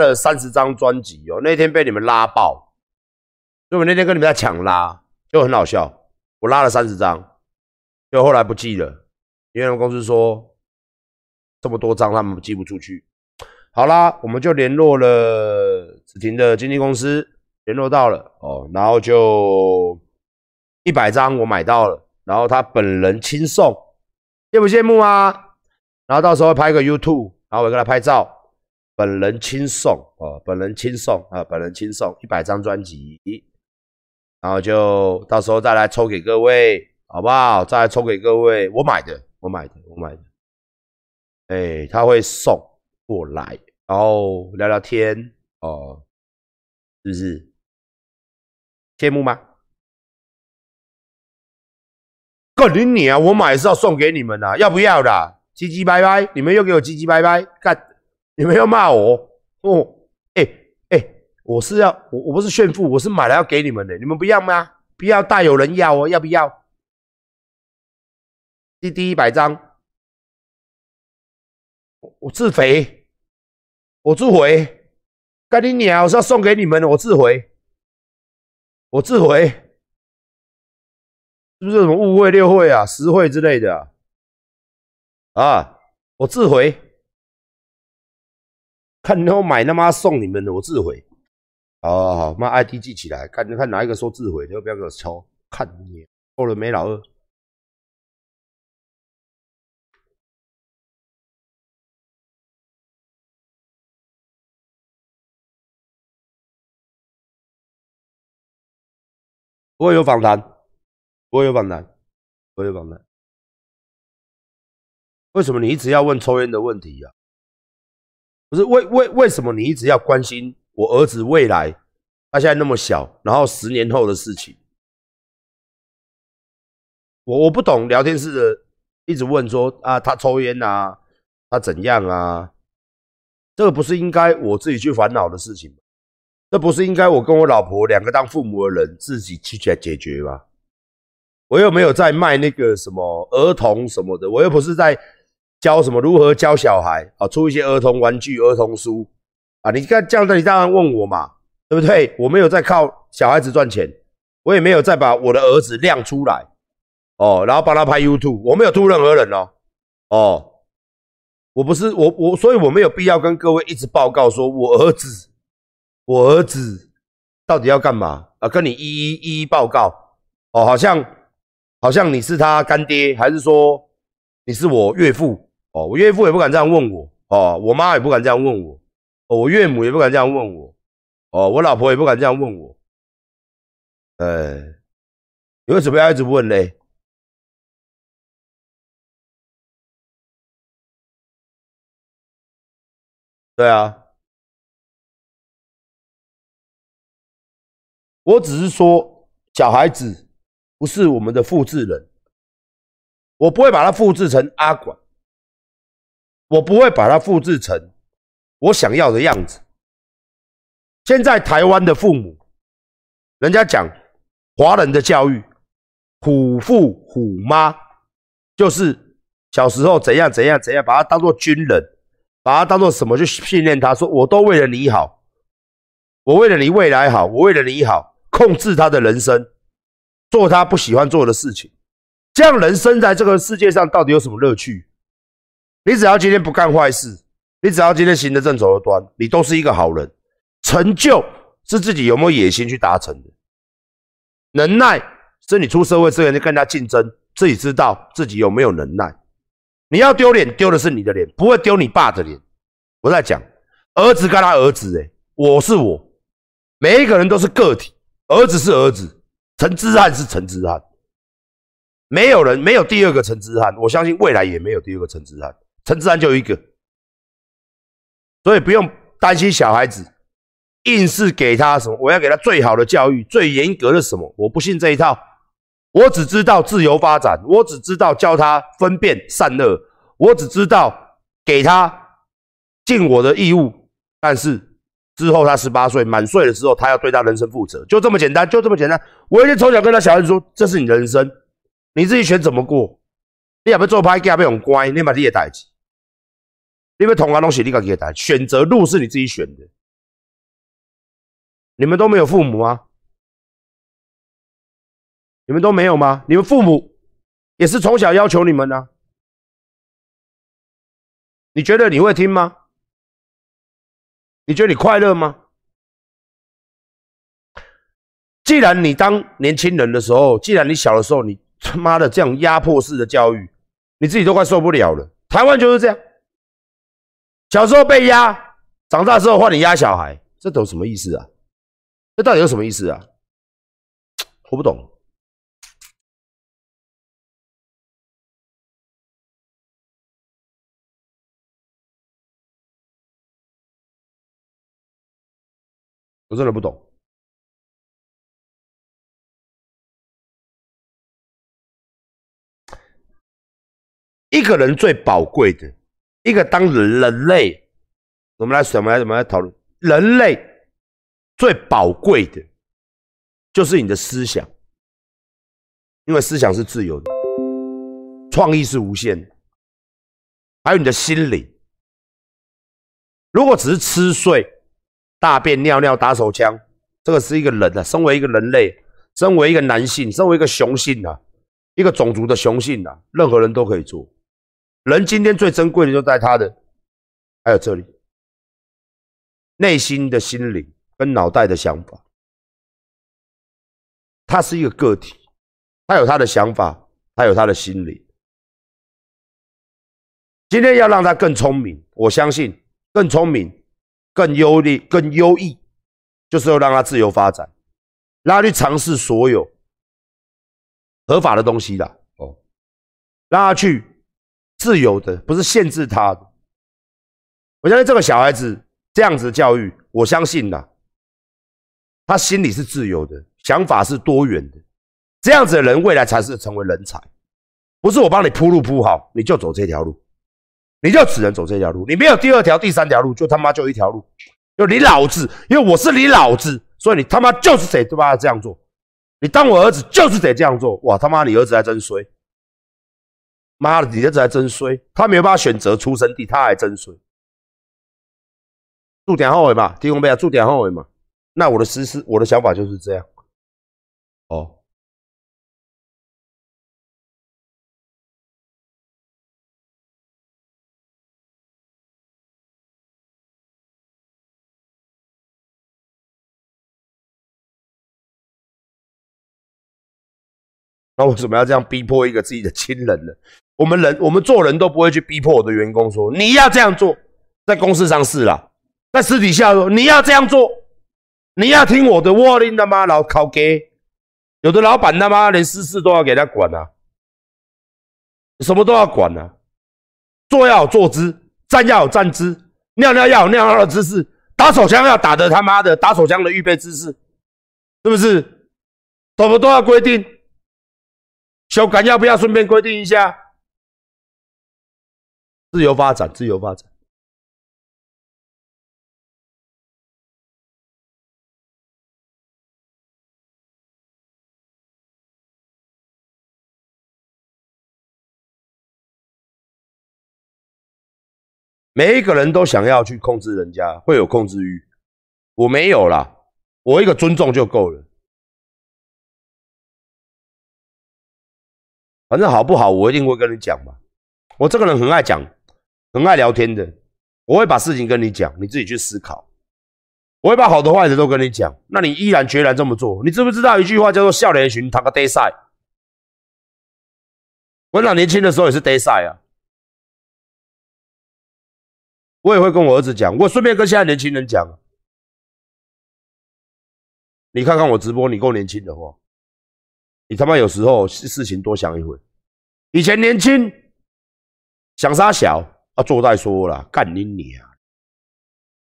了三十张专辑哦，那天被你们拉爆，所以我那天跟你们在抢拉，就很好笑。我拉了三十张，就后来不寄了，因为公司说这么多张他们寄不出去。好啦，我们就联络了子婷的经纪公司，联络到了哦，然后就一百张我买到了，然后他本人亲送，羡不羡慕啊？然后到时候拍个 YouTube，然后我给他拍照，本人亲送哦，本人亲送啊，本人亲送一百张专辑，然后就到时候再来抽给各位，好不好？再来抽给各位，我买的，我买的，我买的，哎，他会送。过来，然后聊聊天哦，是不是羡慕吗？干你你啊！我买是要送给你们的，要不要的？唧唧拜拜，你们又给我唧唧拜拜，干！你们要骂我哦？哎哎，我是要我我不是炫富，我是买来要给你们的，你们不要吗？不要，大有人要哦，要不要？第第一百张，我自肥。我自回，干你鸟是要送给你们的，我自回，我自回，是不是什么误会、六会啊、十会之类的啊？啊，我自回，看你要买他妈送你们的，我自毁。好好好，妈 ID 记起来，看看哪一个说自毁，你要不要给我敲，看你够了没，老二。不会有访谈，不会有访谈，不会有访谈。为什么你一直要问抽烟的问题呀？不是为为为什么你一直要关心我儿子未来？他现在那么小，然后十年后的事情，我我不懂。聊天室的一直问说啊，他抽烟啊，他怎样啊？这个不是应该我自己去烦恼的事情吗？这不是应该我跟我老婆两个当父母的人自己去解解决吗？我又没有在卖那个什么儿童什么的，我又不是在教什么如何教小孩啊，出一些儿童玩具、儿童书啊。你看这样的，你当然问我嘛，对不对？我没有在靠小孩子赚钱，我也没有再把我的儿子亮出来哦，然后帮他拍 YouTube，我没有吐任何人哦，哦，我不是我我，所以我没有必要跟各位一直报告说我儿子。我儿子到底要干嘛啊？跟你一一一一报告哦，好像好像你是他干爹，还是说你是我岳父哦？我岳父也不敢这样问我哦，我妈也不敢这样问我哦，我岳母也不敢这样问我哦，我老婆也不敢这样问我。呃，你为什么要一直问嘞？对啊。我只是说，小孩子不是我们的复制人，我不会把它复制成阿管，我不会把它复制成我想要的样子。现在台湾的父母，人家讲华人的教育，虎父虎妈，就是小时候怎样怎样怎样，把他当做军人，把他当做什么去训练他，说我都为了你好，我为了你未来好，我为了你好。控制他的人生，做他不喜欢做的事情，这样人生在这个世界上到底有什么乐趣？你只要今天不干坏事，你只要今天行得正走得端，你都是一个好人。成就是自己有没有野心去达成的，能耐是你出社会之前就跟人家竞争，自己知道自己有没有能耐。你要丢脸，丢的是你的脸，不会丢你爸的脸。我在讲儿子跟他儿子，哎，我是我，每一个人都是个体。儿子是儿子，陈志汉是陈志汉，没有人没有第二个陈志汉，我相信未来也没有第二个陈志汉，陈志安就一个，所以不用担心小孩子硬是给他什么，我要给他最好的教育，最严格的什么，我不信这一套，我只知道自由发展，我只知道教他分辨善恶，我只知道给他尽我的义务，但是。之后他十八岁满岁的时候，他要对他人生负责，就这么简单，就这么简单。我一天从小跟他小孩子说：“这是你的人生，你自己选怎么过。你要不要做拍，要不要用乖，你把这些代志，你们同样东西你自己带，选择路是你自己选的。你们都没有父母吗？你们都没有吗？你们父母也是从小要求你们呢？你觉得你会听吗？你觉得你快乐吗？既然你当年轻人的时候，既然你小的时候，你他妈的这样压迫式的教育，你自己都快受不了了。台湾就是这样，小时候被压，长大之后换你压小孩，这都什么意思啊？这到底有什么意思啊？我不懂。我真的不懂。一个人最宝贵的，一个当人类，我们来什么来怎么来讨论？人类最宝贵的，就是你的思想，因为思想是自由的，创意是无限的，还有你的心灵。如果只是吃睡。大便、尿尿、打手枪，这个是一个人啊。身为一个人类，身为一个男性，身为一个雄性啊，一个种族的雄性啊，任何人都可以做。人今天最珍贵的就在他的，还有这里，内心的心灵跟脑袋的想法。他是一个个体，他有他的想法，他有他的心灵。今天要让他更聪明，我相信更聪明。更优丽、更优异，就是要让他自由发展，让他去尝试所有合法的东西的哦，让他去自由的，不是限制他的。我相信这个小孩子这样子教育，我相信呐，他心里是自由的，想法是多元的，这样子的人未来才是成为人才，不是我帮你铺路铺好，你就走这条路。你就只能走这条路，你没有第二条、第三条路，就他妈就一条路，就你老子，因为我是你老子，所以你他妈就是得他妈这样做。你当我儿子就是得这样做，哇他妈你儿子还真衰，妈的你这子还真衰，他没有办法选择出生地，他还真衰。住点后尾嘛，提供不了住点后尾嘛，那我的思思，我的想法就是这样，那为什么要这样逼迫一个自己的亲人呢？我们人，我们做人都不会去逼迫我的员工说你要这样做，在公司上是啦，在私底下说你要这样做，你要听我的，我令他妈老考给，有的老板他妈连私事都要给他管啊，什么都要管啊，坐要有坐姿，站要有站姿，尿尿要有尿尿的姿势，打手枪要打的他妈的打手枪的预备姿势，是不是？什么都要规定。修改要不要顺便规定一下？自由发展，自由发展。每一个人都想要去控制人家，会有控制欲。我没有啦，我一个尊重就够了。反正好不好，我一定会跟你讲嘛。我这个人很爱讲，很爱聊天的。我会把事情跟你讲，你自己去思考。我会把好的坏的都跟你讲，那你毅然决然这么做，你知不知道一句话叫做“笑脸寻谈个 day 赛”？我老年轻的时候也是 day 赛啊。我也会跟我儿子讲，我顺便跟现在年轻人讲。你看看我直播，你够年轻的话。你他妈有时候事情多想一回，以前年轻想杀小啊，做再说了，干你你啊，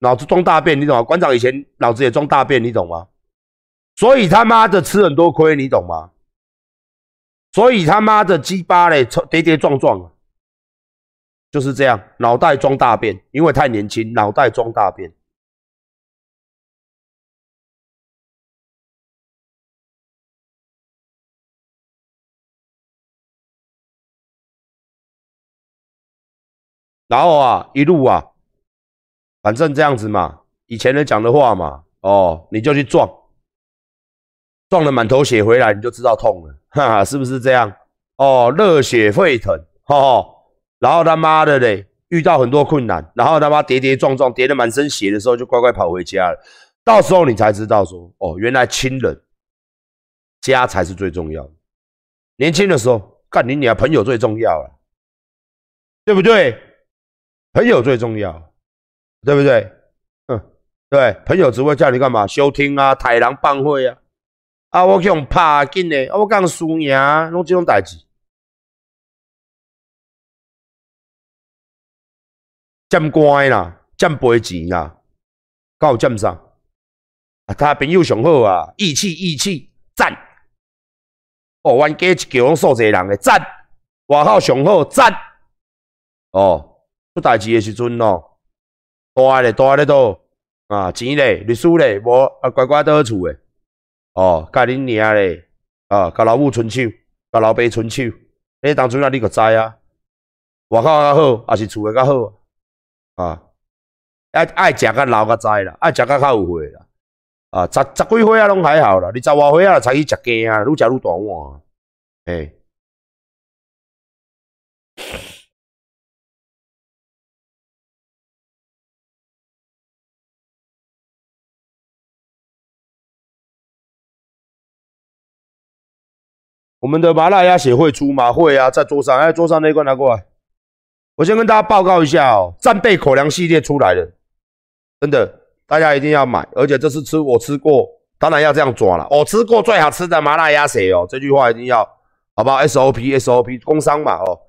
脑子装大便，你懂吗？馆长以前脑子也装大便，你懂吗？所以他妈的吃很多亏，你懂吗？所以他妈的鸡巴嘞，跌跌撞撞，就是这样，脑袋装大便，因为太年轻，脑袋装大便。然后啊，一路啊，反正这样子嘛，以前人讲的话嘛，哦，你就去撞，撞了满头血回来，你就知道痛了，哈哈，是不是这样？哦，热血沸腾，哈，然后他妈的嘞，遇到很多困难，然后他妈跌跌撞撞，跌得满身血的时候，就乖乖跑回家了。到时候你才知道说，哦，原来亲人家才是最重要的。年轻的时候，干你你朋友最重要了，对不对？朋友最重要，对不对？嗯，对，朋友只会叫你干嘛？收听啊，豺狼帮会啊，啊，我用拍紧的，我讲输赢，拢这种代志，占乖啦，占赔钱啦，有占啥？啊，他朋友上好啊，义气义气，赞！哦，阮家一叫拢数济人诶，赞！外口上好，赞！哦，出代志诶时阵哦，大咧大咧倒啊，钱咧，律师咧，无啊乖乖倒厝诶。哦，甲恁娘咧，啊，甲老母伸手，甲老爸伸手，迄当阵啊，你个知啊？外口较好，还是厝诶较好？啊，爱爱食较老较知啦，爱食较较有货啦。啊，十十几岁啊，拢还好啦。二十外岁啊，才去食鸡啊，愈食愈大碗。哎，我们的麻辣鸭血会出吗？会啊，在桌上。哎，桌上那一罐拿过来。我先跟大家报告一下哦，战备口粮系列出来了，真的。大家一定要买，而且这次吃我吃过，当然要这样抓了。我吃过最好吃的麻辣鸭血哦，这句话一定要，好不好？SOP SOP 工商嘛哦，